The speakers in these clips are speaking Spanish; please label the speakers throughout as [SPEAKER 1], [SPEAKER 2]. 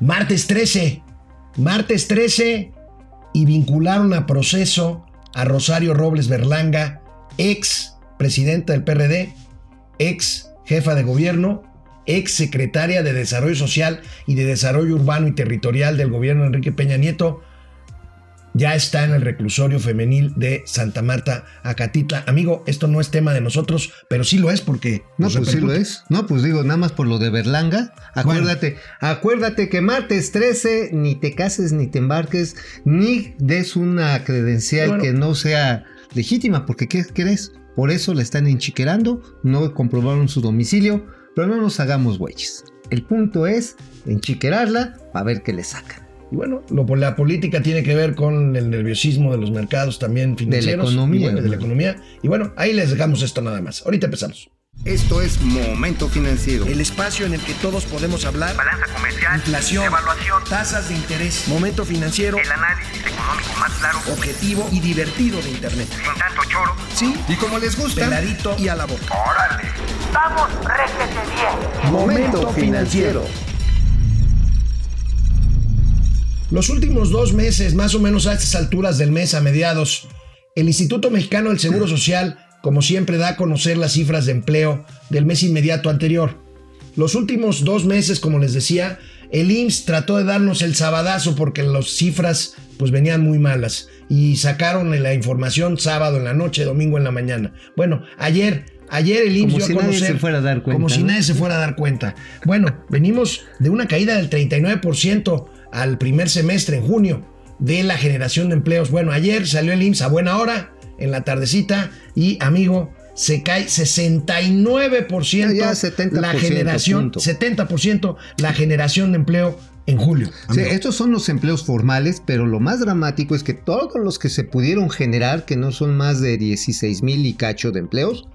[SPEAKER 1] Martes 13. Martes 13 y vincularon a proceso a Rosario Robles Berlanga, ex presidenta del PRD, ex jefa de gobierno, ex secretaria de Desarrollo Social y de Desarrollo Urbano y Territorial del gobierno de Enrique Peña Nieto, ya está en el reclusorio femenil de Santa Marta, Acatitla. Amigo, esto no es tema de nosotros, pero sí lo es porque...
[SPEAKER 2] No, pues sí lo es. No, pues digo, nada más por lo de Berlanga. Acuérdate, acuérdate que martes 13 ni te cases, ni te embarques, ni des una credencial que no sea legítima, porque ¿qué crees? Por eso la están enchiquerando, no comprobaron su domicilio, pero no nos hagamos güeyes. El punto es enchiquerarla para ver qué le sacan.
[SPEAKER 1] Y bueno, lo, la política tiene que ver con el nerviosismo de los mercados también financieros.
[SPEAKER 2] De la economía.
[SPEAKER 1] de la economía. Y bueno, ahí les dejamos esto nada más. Ahorita empezamos.
[SPEAKER 3] Esto es Momento Financiero.
[SPEAKER 1] El espacio en el que todos podemos hablar.
[SPEAKER 3] Balanza comercial.
[SPEAKER 1] Inflación.
[SPEAKER 3] Evaluación.
[SPEAKER 1] Tasas de interés. Momento Financiero.
[SPEAKER 3] El análisis económico más claro.
[SPEAKER 1] Objetivo y divertido de Internet.
[SPEAKER 3] Sin tanto choro.
[SPEAKER 1] Sí.
[SPEAKER 3] Y como les gusta.
[SPEAKER 1] Peladito y a la boca.
[SPEAKER 3] ¡Órale!
[SPEAKER 4] ¡Vamos, réjete bien!
[SPEAKER 3] Momento Financiero.
[SPEAKER 1] Los últimos dos meses, más o menos a estas alturas del mes, a mediados, el Instituto Mexicano del Seguro Social, como siempre, da a conocer las cifras de empleo del mes inmediato anterior. Los últimos dos meses, como les decía, el IMSS trató de darnos el sabadazo porque las cifras pues venían muy malas y sacaron la información sábado en la noche, domingo en la mañana. Bueno, ayer Ayer el IMSS
[SPEAKER 2] como
[SPEAKER 1] dio
[SPEAKER 2] si
[SPEAKER 1] a conocer,
[SPEAKER 2] nadie se fuera a dar cuenta.
[SPEAKER 1] Como si
[SPEAKER 2] ¿no?
[SPEAKER 1] nadie se fuera a dar cuenta. Bueno, venimos de una caída del 39% al primer semestre en junio de la generación de empleos. Bueno, ayer salió el IMSS a buena hora, en la tardecita, y amigo, se cae 69%
[SPEAKER 2] Ya 70%,
[SPEAKER 1] la generación,
[SPEAKER 2] punto.
[SPEAKER 1] 70% la generación de empleo en julio.
[SPEAKER 2] Sí, estos son los empleos formales, pero lo más dramático es que todos los que se pudieron generar, que no son más de 16 mil y cacho de empleos,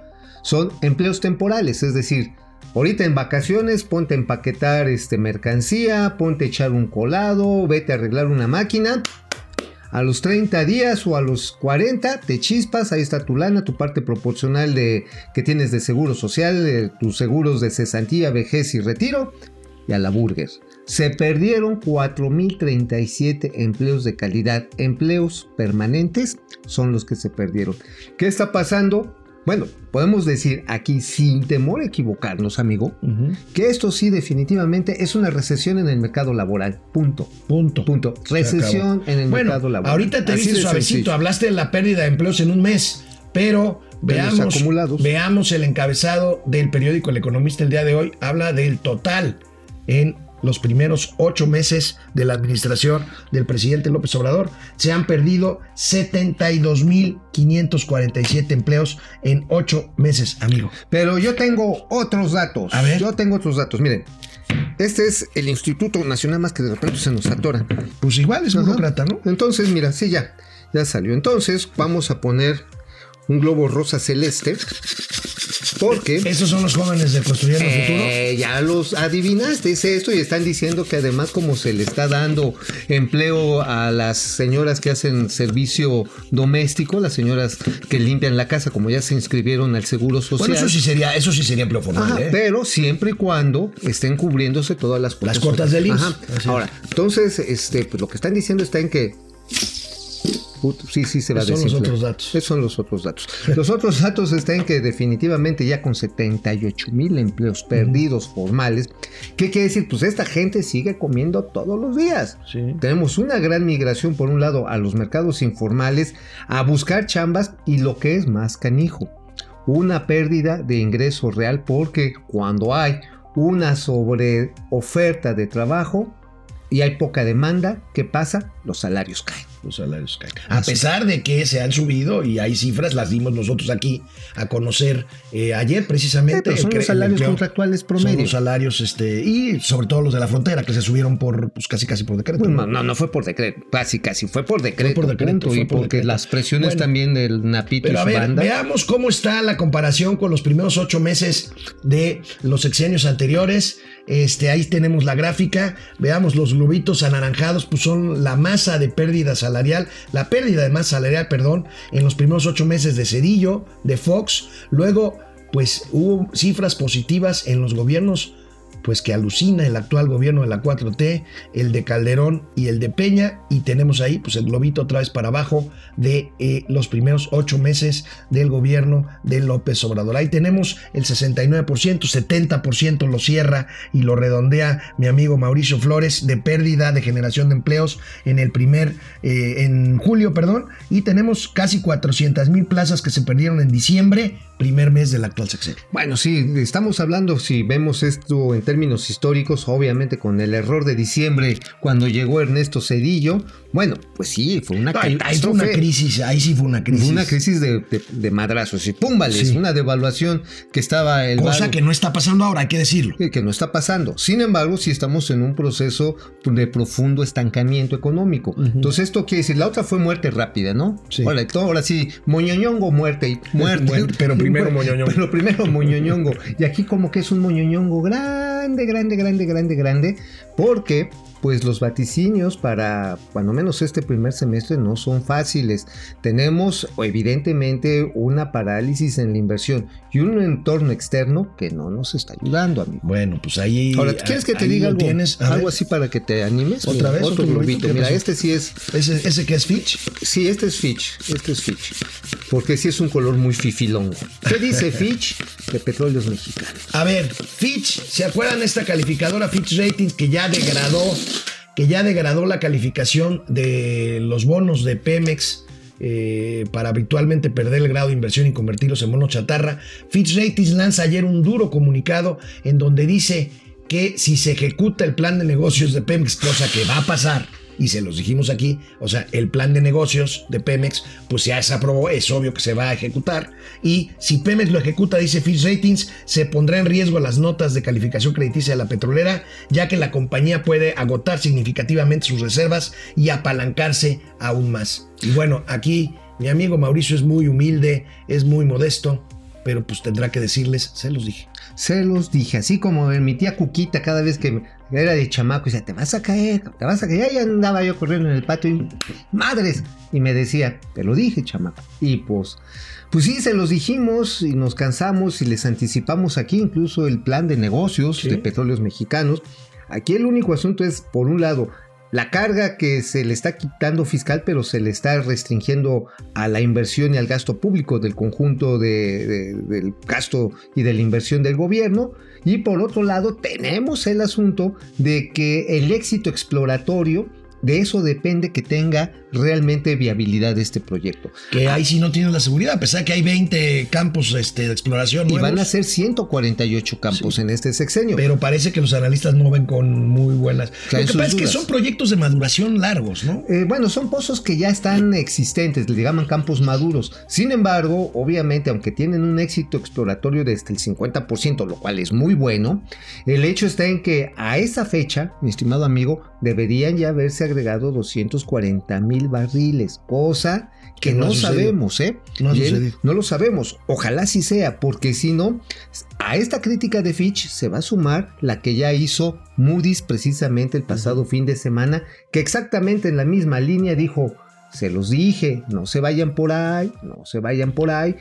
[SPEAKER 2] son empleos temporales, es decir, ahorita en vacaciones ponte a empaquetar este, mercancía, ponte a echar un colado, vete a arreglar una máquina. A los 30 días o a los 40 te chispas, ahí está tu lana, tu parte proporcional de que tienes de seguro social, tus seguros de cesantía, vejez y retiro, y a la burger. Se perdieron 4.037 empleos de calidad, empleos permanentes son los que se perdieron. ¿Qué está pasando? Bueno, podemos decir aquí sin temor a equivocarnos, amigo, que esto sí definitivamente es una recesión en el mercado laboral. Punto.
[SPEAKER 1] Punto.
[SPEAKER 2] Punto. Recesión en el
[SPEAKER 1] Bueno,
[SPEAKER 2] mercado laboral.
[SPEAKER 1] ahorita te
[SPEAKER 2] Así
[SPEAKER 1] viste suavecito,
[SPEAKER 2] sencillo.
[SPEAKER 1] hablaste de la pérdida de empleos en un mes, pero veamos,
[SPEAKER 2] acumulados.
[SPEAKER 1] veamos el encabezado del periódico El Economista el día de hoy, habla del total en los primeros ocho meses de la administración del presidente López Obrador. Se han perdido 72.547 empleos en ocho meses, amigo.
[SPEAKER 2] Pero yo tengo otros datos.
[SPEAKER 1] A ver.
[SPEAKER 2] Yo tengo otros datos. Miren, este es el Instituto Nacional, más que de repente se nos atoran.
[SPEAKER 1] Pues igual es
[SPEAKER 2] Ajá.
[SPEAKER 1] burócrata, ¿no?
[SPEAKER 2] Entonces, mira, sí, ya. Ya salió. Entonces, vamos a poner un globo rosa celeste. Porque.
[SPEAKER 1] Esos son los jóvenes de Construyendo el Futuro.
[SPEAKER 2] Eh, ya los adivinaste, es esto, y están diciendo que además como se le está dando empleo a las señoras que hacen servicio doméstico, las señoras que limpian la casa, como ya se inscribieron al Seguro Social.
[SPEAKER 1] Bueno, eso sí sería, eso sí sería empleo formal,
[SPEAKER 2] Ajá,
[SPEAKER 1] ¿eh?
[SPEAKER 2] pero siempre y cuando estén cubriéndose todas las cuotas.
[SPEAKER 1] Las cuotas del IMSS.
[SPEAKER 2] Ahora, entonces, este, pues lo que están diciendo está en que. Sí, sí, se va a
[SPEAKER 1] Esos son los
[SPEAKER 2] desinflar.
[SPEAKER 1] otros datos.
[SPEAKER 2] Esos son los otros datos. Los otros datos están en que definitivamente ya con 78 mil empleos perdidos formales, ¿qué quiere decir? Pues esta gente sigue comiendo todos los días.
[SPEAKER 1] Sí.
[SPEAKER 2] Tenemos una gran migración, por un lado, a los mercados informales, a buscar chambas y lo que es más canijo, una pérdida de ingreso real porque cuando hay una sobre oferta de trabajo y hay poca demanda, ¿qué pasa? Los salarios caen.
[SPEAKER 1] Los salarios caen. A pesar de que se han subido y hay cifras, las dimos nosotros aquí a conocer eh, ayer precisamente.
[SPEAKER 2] Pero son los salarios
[SPEAKER 1] empleo.
[SPEAKER 2] contractuales
[SPEAKER 1] Son
[SPEAKER 2] promedio.
[SPEAKER 1] los salarios, este, y sobre todo los de la frontera, que se subieron por, pues casi casi por decreto. ¿no?
[SPEAKER 2] no, fue por decreto, casi, casi fue por decreto.
[SPEAKER 1] por decreto,
[SPEAKER 2] punto,
[SPEAKER 1] fue
[SPEAKER 2] y
[SPEAKER 1] por
[SPEAKER 2] porque
[SPEAKER 1] decreto.
[SPEAKER 2] las presiones
[SPEAKER 1] Bueno.
[SPEAKER 2] también del Napito
[SPEAKER 1] Pero
[SPEAKER 2] y
[SPEAKER 1] a
[SPEAKER 2] su
[SPEAKER 1] ver,
[SPEAKER 2] banda.
[SPEAKER 1] veamos cómo está la comparación con los primeros ocho meses de los sexenios anteriores. Este, ahí tenemos la gráfica. Veamos los globitos anaranjados, pues son la masa de pérdida salarial, la pérdida de masa salarial, perdón, en los primeros ocho meses de Cedillo, de Fox. Luego, pues hubo cifras positivas en los gobiernos pues que alucina el actual gobierno de la 4T, el de Calderón y el de Peña, y tenemos ahí pues el globito otra vez para abajo de eh, los primeros ocho meses del gobierno de López Obrador. Ahí tenemos el 69%, 70% lo cierra y lo redondea mi amigo Mauricio Flores de pérdida de generación de empleos en el primer, eh, en julio, perdón, y tenemos casi 400 mil plazas que se perdieron en diciembre, primer mes del actual sexenio.
[SPEAKER 2] Bueno, sí, estamos hablando, si vemos esto en términos históricos, obviamente con el error de diciembre cuando llegó Ernesto Cedillo, bueno, pues sí, fue una,
[SPEAKER 1] ahí, ahí fue una crisis, ahí sí fue una crisis.
[SPEAKER 2] Fue una crisis de, de, de madrazos y púmbales, sí. una devaluación que estaba... El
[SPEAKER 1] Cosa que no está pasando ahora, hay que decirlo.
[SPEAKER 2] Que, que, no está pasando. Sin embargo, sí estamos en un proceso de profundo estancamiento económico. Uh -huh. Entonces esto quiere decir, la otra fue muerte rápida, ¿no?
[SPEAKER 1] Sí.
[SPEAKER 2] Ahora, todo, ahora sí, moñoñongo, muerte, muerte. muerte
[SPEAKER 1] pero primero moñoñongo.
[SPEAKER 2] Pero primero moñoñongo. y aquí como que es un moñoñongo grande, grande, grande, grande, grande, porque pues los vaticinios para, cuando menos este primer semestre, no son fáciles. Tenemos evidentemente una parálisis en la inversión y un entorno externo que no nos está ayudando, amigo.
[SPEAKER 1] Bueno, pues ahí...
[SPEAKER 2] Ahora, ¿quieres que te diga algo,
[SPEAKER 1] tienes?
[SPEAKER 2] algo así para que te animes?
[SPEAKER 1] ¿Otra
[SPEAKER 2] Mira,
[SPEAKER 1] vez?
[SPEAKER 2] Otro,
[SPEAKER 1] ¿Otro
[SPEAKER 2] globito.
[SPEAKER 1] globito?
[SPEAKER 2] Mira,
[SPEAKER 1] pasó?
[SPEAKER 2] este sí es...
[SPEAKER 1] ¿Ese, ¿Ese que es Fitch?
[SPEAKER 2] Sí, este es Fitch. Este es Fitch. Porque sí es un color muy fifilongo. ¿Qué dice Fitch de petróleos mexicanos?
[SPEAKER 1] A ver, Fitch, ¿se acuerdan esta calificadora Fitch Ratings que ya degradó que ya degradó la calificación de los bonos de Pemex eh, para habitualmente perder el grado de inversión y convertirlos en bonos chatarra. Fitch Ratings lanza ayer un duro comunicado en donde dice que si se ejecuta el plan de negocios de Pemex, cosa que va a pasar, y se los dijimos aquí, o sea, el plan de negocios de Pemex, pues ya se aprobó, es obvio que se va a ejecutar. Y si Pemex lo ejecuta, dice Fitch Ratings, se pondrá en riesgo las notas de calificación crediticia de la petrolera, ya que la compañía puede agotar significativamente sus reservas y apalancarse aún más. Y bueno, aquí mi amigo Mauricio es muy humilde, es muy modesto, pero pues tendrá que decirles, se los dije.
[SPEAKER 2] Se los dije, así como mi tía Cuquita cada vez que era de chamaco y decía, te vas a caer, te vas a caer. Ya andaba yo corriendo en el patio y madres. Y me decía, te lo dije, chamaco. Y pues, pues sí, se los dijimos y nos cansamos y les anticipamos aquí incluso el plan de negocios ¿Sí? de petróleos mexicanos. Aquí el único asunto es, por un lado, la carga que se le está quitando fiscal, pero se le está restringiendo a la inversión y al gasto público del conjunto de, de, del gasto y de la inversión del gobierno. Y por otro lado, tenemos el asunto de que el éxito exploratorio de eso depende que tenga realmente viabilidad este proyecto.
[SPEAKER 1] Que ahí sí no tienes la seguridad, a pesar que hay 20 campos este, de exploración.
[SPEAKER 2] Y
[SPEAKER 1] nuevos.
[SPEAKER 2] van a ser 148 campos sí. en este sexenio.
[SPEAKER 1] Pero parece que los analistas no ven con muy buenas. Lo que pasa es que son proyectos de maduración largos, ¿no?
[SPEAKER 2] Eh, bueno, son pozos que ya están existentes, le llaman campos maduros. Sin embargo, obviamente, aunque tienen un éxito exploratorio de hasta el 50%, lo cual es muy bueno, el hecho está en que a esa fecha, mi estimado amigo, deberían ya haberse agregado 240 mil barriles, cosa que no, no sabemos, ¿eh?
[SPEAKER 1] No,
[SPEAKER 2] Bien, no, lo sabemos. Ojalá sí sea, porque si no, a esta crítica de Fitch se va a sumar la que ya hizo Moody's precisamente el pasado fin de semana, que exactamente en la misma línea dijo, se los dije, no se vayan por ahí, no se vayan por ahí.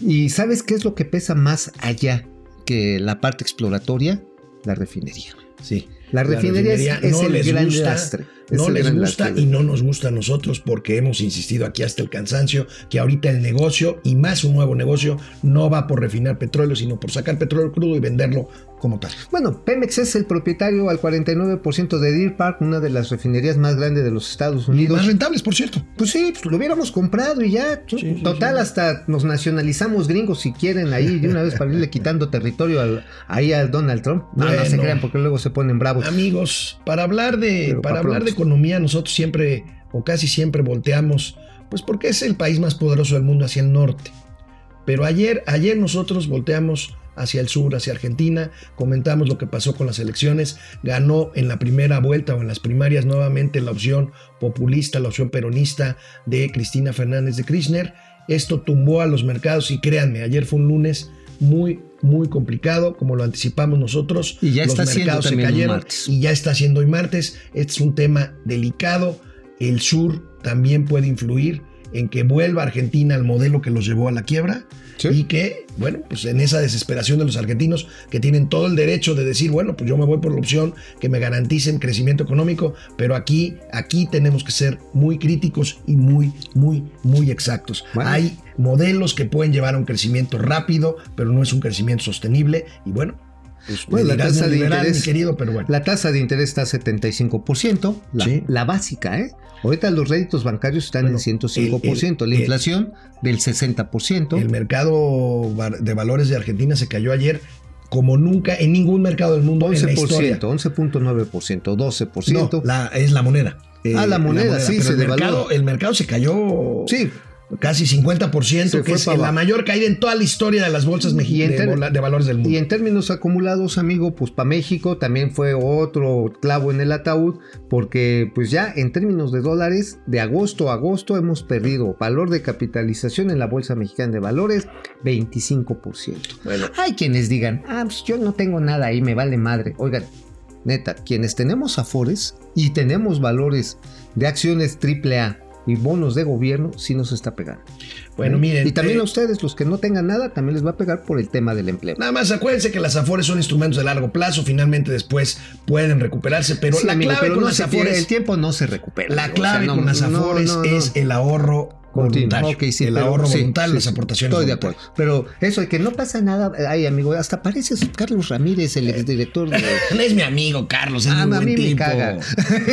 [SPEAKER 2] ¿Y sabes qué es lo que pesa más allá que la parte exploratoria? La refinería.
[SPEAKER 1] Sí.
[SPEAKER 2] La refinería, la refinería es,
[SPEAKER 1] no
[SPEAKER 2] es el gran
[SPEAKER 1] gusta,
[SPEAKER 2] lastre.
[SPEAKER 1] No les gusta y no nos gusta a nosotros porque hemos insistido aquí hasta el cansancio que ahorita el negocio y más un nuevo negocio no va por refinar petróleo, sino por sacar petróleo crudo y venderlo como tal.
[SPEAKER 2] Bueno, Pemex es el propietario al 49% de Deer Park, una de las refinerías más grandes de los Estados Unidos.
[SPEAKER 1] Y más rentables, por cierto.
[SPEAKER 2] Pues sí, pues lo hubiéramos comprado y ya. Sí, Total, sí, sí. hasta nos nacionalizamos gringos si quieren ahí de una vez para irle quitando territorio al, ahí al Donald Trump. No, bueno, no se crean porque luego se ponen bravos.
[SPEAKER 1] Amigos, para hablar de, para hablar de economía, nosotros siempre o casi siempre volteamos, pues porque es el país más poderoso del mundo hacia el norte. Pero ayer, ayer nosotros volteamos hacia el sur, hacia Argentina, comentamos lo que pasó con las elecciones, ganó en la primera vuelta o en las primarias nuevamente la opción populista, la opción peronista de Cristina Fernández de Kirchner. Esto tumbó a los mercados y créanme, ayer fue un lunes muy muy complicado, como lo anticipamos nosotros.
[SPEAKER 2] Y ya
[SPEAKER 1] los
[SPEAKER 2] está
[SPEAKER 1] mercados se cayeron y ya está siendo hoy martes. Este es un tema delicado. El sur también puede influir en que vuelva Argentina al modelo que los llevó a la quiebra
[SPEAKER 2] Sí.
[SPEAKER 1] y que, bueno, pues en esa desesperación de los argentinos que tienen todo el derecho de decir, bueno, pues yo me voy por la opción que me garanticen crecimiento económico, pero aquí, aquí tenemos que ser muy críticos y muy, muy, muy exactos.
[SPEAKER 2] Bueno.
[SPEAKER 1] Hay modelos que pueden llevar a un crecimiento rápido, pero no es un crecimiento sostenible y bueno. Pues
[SPEAKER 2] Bueno, la tasa de interés,
[SPEAKER 1] mi querido, pero bueno.
[SPEAKER 2] la tasa de interés está a 75%, la,
[SPEAKER 1] Sí.
[SPEAKER 2] la básica, ¿eh? Ahorita los réditos bancarios están
[SPEAKER 1] Bueno,
[SPEAKER 2] en 105%,
[SPEAKER 1] el-
[SPEAKER 2] la
[SPEAKER 1] el-
[SPEAKER 2] inflación del 60%.
[SPEAKER 1] El mercado de valores de Argentina se cayó ayer como nunca en ningún mercado del mundo en la historia.
[SPEAKER 2] 11%, 11.9%, 12%.
[SPEAKER 1] No, la- es la moneda. Eh,
[SPEAKER 2] Ah, la moneda, sí,
[SPEAKER 1] pero
[SPEAKER 2] se
[SPEAKER 1] el
[SPEAKER 2] devaluó.
[SPEAKER 1] mercado, el mercado se cayó
[SPEAKER 2] Sí,
[SPEAKER 1] casi 50%,
[SPEAKER 2] Se
[SPEAKER 1] que es la mayor caída en toda la historia de las bolsas mexicanas de, valores del mundo.
[SPEAKER 2] Y en términos acumulados, amigo, pues para México también fue otro clavo en el ataúd, porque pues ya en términos de dólares, de agosto a agosto hemos perdido valor de capitalización en la Bolsa Mexicana de Valores 25%.
[SPEAKER 1] Bueno.
[SPEAKER 2] Hay quienes digan, ah, pues yo no tengo nada ahí, me vale madre. Oigan, neta, quienes tenemos afores y tenemos valores de acciones AAA y bonos de gobierno, sí nos está pegando.
[SPEAKER 1] Bueno,
[SPEAKER 2] ¿Eh?
[SPEAKER 1] miren,
[SPEAKER 2] Y también
[SPEAKER 1] eh,
[SPEAKER 2] a ustedes, los que no tengan nada, también les va a pegar por el tema del empleo.
[SPEAKER 1] Nada más acuérdense que las afores son instrumentos de largo plazo, finalmente después pueden recuperarse, pero
[SPEAKER 2] Sí,
[SPEAKER 1] la
[SPEAKER 2] amigo,
[SPEAKER 1] clave
[SPEAKER 2] pero
[SPEAKER 1] con
[SPEAKER 2] no
[SPEAKER 1] las afores,
[SPEAKER 2] el tiempo no se recupera.
[SPEAKER 1] la clave
[SPEAKER 2] O sea, no,
[SPEAKER 1] con las afores
[SPEAKER 2] no,
[SPEAKER 1] es el ahorro. Voluntario,
[SPEAKER 2] Ok, sí,
[SPEAKER 1] el
[SPEAKER 2] pero-
[SPEAKER 1] ahorro
[SPEAKER 2] sí,
[SPEAKER 1] voluntario,
[SPEAKER 2] sí,
[SPEAKER 1] las aportaciones
[SPEAKER 2] Estoy de acuerdo. Pero eso de que no pasa nada, ay, amigo, hasta pareces Carlos Ramírez, el exdirector de.
[SPEAKER 1] Es mi amigo Carlos, es
[SPEAKER 2] Ah,
[SPEAKER 1] muy
[SPEAKER 2] a
[SPEAKER 1] buen
[SPEAKER 2] mí me
[SPEAKER 1] tipo.
[SPEAKER 2] caga.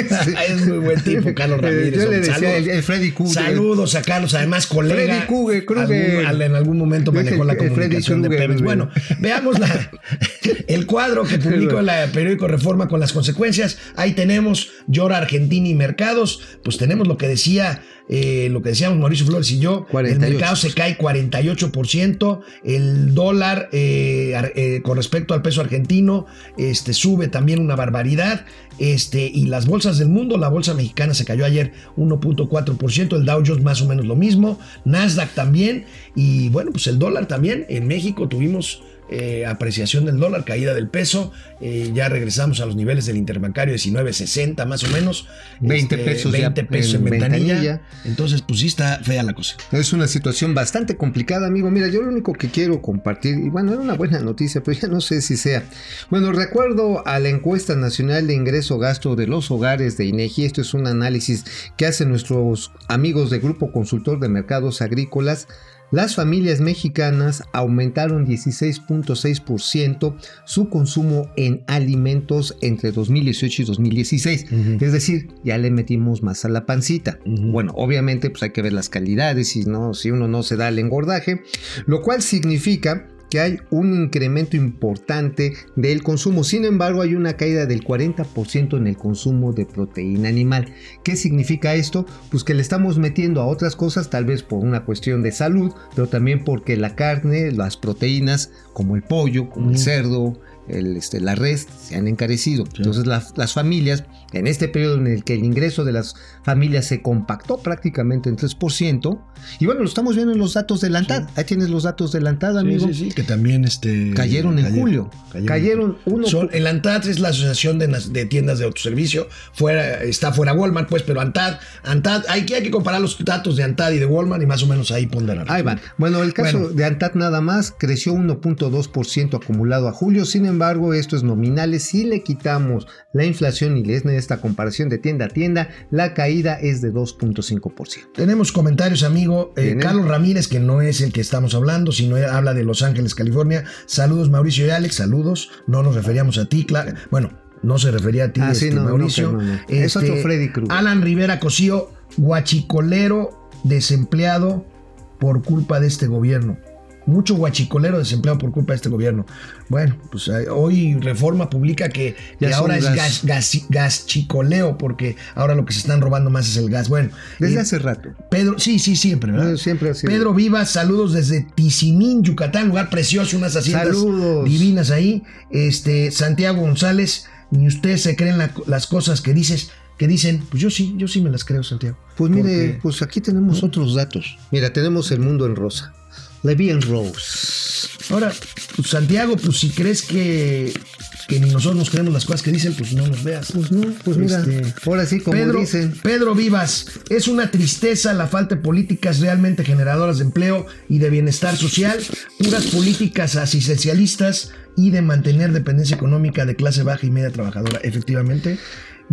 [SPEAKER 1] es muy buen tipo, Carlos
[SPEAKER 2] Eh,
[SPEAKER 1] Ramírez.
[SPEAKER 2] Yo le
[SPEAKER 1] hombre.
[SPEAKER 2] decía
[SPEAKER 1] Saludos.
[SPEAKER 2] el, el Freddy Krueger.
[SPEAKER 1] Saludos a Carlos, además colega.
[SPEAKER 2] Freddy Krueger, Krueger.
[SPEAKER 1] Algún- al- en algún momento manejó la comunicación de Pemex. Bueno, veamos la, el cuadro que publicó el periódico Reforma con las consecuencias. Ahí tenemos Llora Argentina y Mercados. Pues tenemos lo que decía, eh, lo que decíamos Mauricio Flores y yo.
[SPEAKER 2] 48.
[SPEAKER 1] El mercado se cae 48%. El dólar eh, eh, con respecto al peso argentino este, sube también una barbaridad. Este, y las bolsas del mundo, la bolsa mexicana se cayó ayer 1.4%, el Dow Jones más o menos lo mismo, Nasdaq también, y bueno, pues el dólar también. En México tuvimos eh, apreciación del dólar, caída del peso, eh, ya regresamos a los niveles del interbancario 19.60 más o menos.
[SPEAKER 2] 20 pesos ya
[SPEAKER 1] 20 pesos en,
[SPEAKER 2] en
[SPEAKER 1] ventanilla.
[SPEAKER 2] ventanilla.
[SPEAKER 1] Entonces, pues sí está fea la cosa.
[SPEAKER 2] Es una situación bastante complicada, amigo. Mira, yo lo único que quiero compartir, y bueno, era una buena noticia, pero ya no sé si sea. Bueno, recuerdo a la encuesta nacional de ingreso-gasto de los hogares de INEGI. Esto es un análisis que hacen nuestros amigos de Grupo Consultor de Mercados Agrícolas. Las familias mexicanas aumentaron 16.6% su consumo en alimentos entre 2018 y 2016.
[SPEAKER 1] Ujú.
[SPEAKER 2] Es decir, ya le metimos más a la pancita. Bueno, obviamente pues hay que ver las calidades y no, si uno no se da el engordaje, lo cual significa que hay un incremento importante del consumo. Sin embargo, hay una caída del 40% en el consumo de proteína animal. ¿Qué significa esto? Pues que le estamos metiendo a otras cosas, tal vez por una cuestión de salud, pero también porque la carne, las proteínas, como el pollo, como el
[SPEAKER 1] Mm.
[SPEAKER 2] cerdo, el, este, la res, se han encarecido. Entonces las, las familias, en este periodo en el que el ingreso de las familias se compactó prácticamente en 3%, y bueno, lo estamos viendo en los datos del ANTAD. Ahí tienes los datos del ANTAD, amigo.
[SPEAKER 1] Sí, sí, sí, que también este,
[SPEAKER 2] Cayeron en julio. Cayeron uno
[SPEAKER 1] Son-
[SPEAKER 2] por-
[SPEAKER 1] el ANTAD es la asociación de, de tiendas de autoservicio. Fuera, está fuera Walmart, pues, pero ANTAD, ANTAD, hay que, hay que comparar los datos de ANTAD y de Walmart y más o menos ahí ponderar.
[SPEAKER 2] Ahí van. Bueno, el caso
[SPEAKER 1] Bueno.
[SPEAKER 2] de ANTAD nada más creció 1.2% acumulado a julio. Sin embargo, esto es nominales. Si le quitamos la inflación y le es esta comparación de tienda a tienda, la caída es de 2.5%.
[SPEAKER 1] Tenemos comentarios, amigo. Eh. Carlos Ramírez, que no es el que estamos hablando, sino habla de Los Ángeles, California. Saludos, Mauricio y Alex. Saludos. No nos referíamos a ti, claro. Bueno, no se refería a ti,
[SPEAKER 2] Ah,
[SPEAKER 1] este,
[SPEAKER 2] no,
[SPEAKER 1] Mauricio.
[SPEAKER 2] no, no. Es otro Freddy Krueger.
[SPEAKER 1] Alan Rivera Cosío, guachicolero desempleado por culpa de este gobierno. Mucho guachicolero desempleado por culpa de este gobierno. Bueno, pues eh, hoy Reforma publica que,
[SPEAKER 2] Ya
[SPEAKER 1] que
[SPEAKER 2] son
[SPEAKER 1] ahora es
[SPEAKER 2] gas.
[SPEAKER 1] gas, gas, gaschicoleo, porque ahora lo que se están robando más es el gas. Bueno,
[SPEAKER 2] Desde
[SPEAKER 1] eh,
[SPEAKER 2] hace rato.
[SPEAKER 1] Pedro, sí, sí, siempre, ¿verdad?
[SPEAKER 2] No, siempre sido.
[SPEAKER 1] Pedro Vivas, saludos desde Tizimín, Yucatán, lugar precioso, unas haciendas
[SPEAKER 2] Saludos.
[SPEAKER 1] divinas ahí. Este, Santiago González, ni ustedes se creen la- las cosas que dices, que dicen, pues yo sí, yo sí me las creo, Santiago.
[SPEAKER 2] Pues mire,
[SPEAKER 1] Porque-
[SPEAKER 2] pues aquí tenemos otros datos. Mira, tenemos el mundo en rosa. Levi en Rose.
[SPEAKER 1] Ahora, pues, Santiago, pues si crees que que ni nosotros nos creemos las cosas que dicen, pues no nos veas.
[SPEAKER 2] Pues no, pues mira,
[SPEAKER 1] Este,
[SPEAKER 2] ahora sí, como
[SPEAKER 1] Pedro,
[SPEAKER 2] dicen.
[SPEAKER 1] Pedro Vivas, es una tristeza la falta de políticas realmente generadoras de empleo y de bienestar social, puras políticas asistencialistas y de mantener dependencia económica de clase baja y media trabajadora, efectivamente.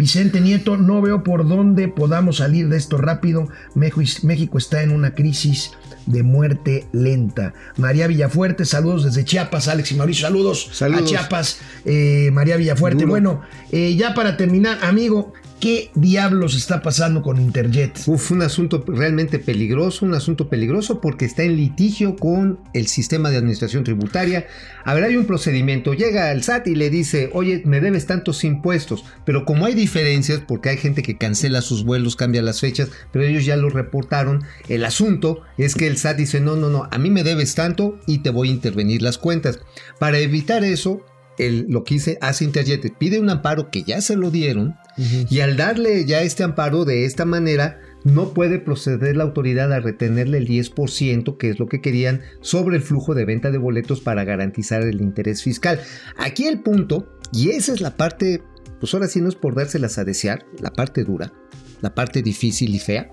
[SPEAKER 1] Vicente Nieto, no veo por dónde podamos salir de esto rápido. México está en una crisis de muerte lenta. María Villafuerte, saludos desde Chiapas. Alex y Mauricio, saludos,
[SPEAKER 2] Saludos.
[SPEAKER 1] a Chiapas. Eh, María Villafuerte.
[SPEAKER 2] Duro.
[SPEAKER 1] Bueno, eh, ya para terminar, amigo, ¿qué diablos está pasando con Interjet?
[SPEAKER 2] Uf, un asunto realmente peligroso, un asunto peligroso porque está en litigio con el sistema de administración tributaria. A ver, hay un procedimiento, llega al SAT y le dice, oye, me debes tantos impuestos, pero como hay diferencias, porque hay gente que cancela sus vuelos, cambia las fechas, pero ellos ya lo reportaron, el asunto es que el SAT dice, no, no, no, a mí me debes tanto y te voy a intervenir las cuentas. Para evitar eso, el- lo que hice, hace Interjet, pide un amparo que ya se lo dieron, y al darle ya este amparo de esta manera, no puede proceder la autoridad a retenerle el 10%, que es lo que querían, sobre el flujo de venta de boletos para garantizar el interés fiscal. Aquí el punto, y esa es la parte, pues ahora sí no es por dárselas a desear, la parte dura, la parte difícil y fea,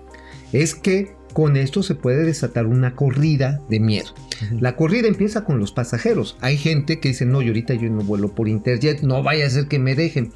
[SPEAKER 2] es que con esto se puede desatar una corrida de miedo. La corrida empieza con los pasajeros. Hay gente que dice, no, yo ahorita yo no vuelo por Interjet, no vaya a ser que me dejen.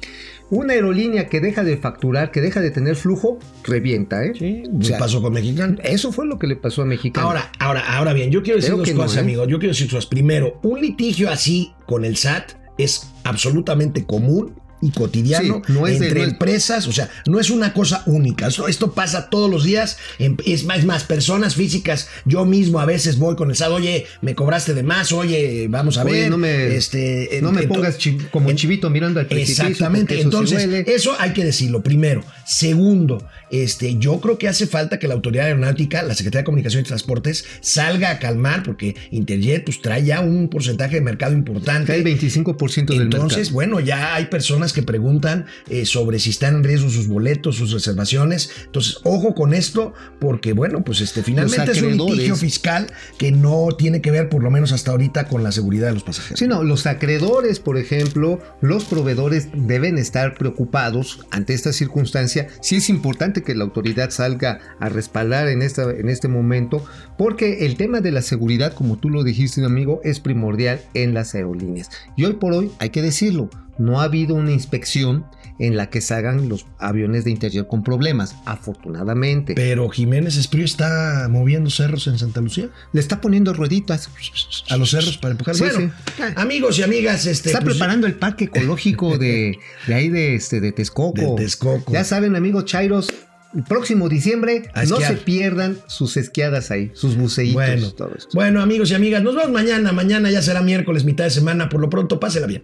[SPEAKER 2] Una aerolínea que deja de facturar, que deja de tener flujo, revienta, ¿eh?
[SPEAKER 1] Sí,
[SPEAKER 2] O sea,
[SPEAKER 1] pasó con Mexicano.
[SPEAKER 2] Eso fue lo que le pasó a Mexicano.
[SPEAKER 1] Ahora, ahora, ahora bien, yo quiero decir
[SPEAKER 2] Creo
[SPEAKER 1] dos
[SPEAKER 2] no,
[SPEAKER 1] cosas,
[SPEAKER 2] ¿eh?
[SPEAKER 1] amigo. Yo quiero decir dos cosas. Primero, un litigio así con el SAT es absolutamente común y cotidiano
[SPEAKER 2] Sí, no es de-
[SPEAKER 1] entre
[SPEAKER 2] no
[SPEAKER 1] empresas, o sea, no es una cosa única. Esto, esto pasa todos los días. en- Es más, es más, personas físicas, yo mismo a veces voy con el SAT, oye, me cobraste de más, oye, vamos a
[SPEAKER 2] Oye,
[SPEAKER 1] ver.
[SPEAKER 2] no me,
[SPEAKER 1] este,
[SPEAKER 2] no me pongas como chivito mirando al precipicio.
[SPEAKER 1] Exactamente.
[SPEAKER 2] eso
[SPEAKER 1] Entonces, eso hay que decirlo. Primero. Segundo, este, yo creo que hace falta que la Autoridad Aeronáutica, la Secretaría de Comunicación y Transportes, salga a calmar, porque Interjet pues, trae ya un porcentaje de mercado importante.
[SPEAKER 2] El 25% del
[SPEAKER 1] Entonces,
[SPEAKER 2] mercado.
[SPEAKER 1] bueno, ya hay personas que preguntan eh, sobre si están en riesgo sus boletos, sus reservaciones. Entonces, ojo con esto, porque, bueno, pues este, finalmente es un litigio fiscal que no tiene que ver, por lo menos hasta ahorita, con la seguridad de los pasajeros.
[SPEAKER 2] Sí, no, los acreedores, por ejemplo, los proveedores deben estar preocupados ante esta circunstancia. Sí es importante que la autoridad salga a respaldar en, esta, en este momento, porque el tema de la seguridad, como tú lo dijiste, amigo, es primordial en las aerolíneas. Y hoy por hoy, hay que decirlo, no ha habido una inspección en la que salgan los aviones de interior con problemas, afortunadamente.
[SPEAKER 1] Pero Jiménez Esprío está moviendo cerros en Santa Lucía.
[SPEAKER 2] Le está poniendo rueditas
[SPEAKER 1] a los cerros para empujar.
[SPEAKER 2] Sí,
[SPEAKER 1] bueno,
[SPEAKER 2] sí.
[SPEAKER 1] amigos y amigas, este
[SPEAKER 2] Está
[SPEAKER 1] pues,
[SPEAKER 2] preparando el parque ecológico de, de ahí de, este, de Texcoco.
[SPEAKER 1] De Texcoco.
[SPEAKER 2] Ya saben, amigos Chairos, el próximo diciembre no se pierdan sus esquiadas ahí, sus buceitos,
[SPEAKER 1] Bueno,
[SPEAKER 2] todo esto.
[SPEAKER 1] bueno, amigos y amigas, nos vemos mañana. Mañana ya será miércoles, mitad de semana. Por lo pronto, pásela bien.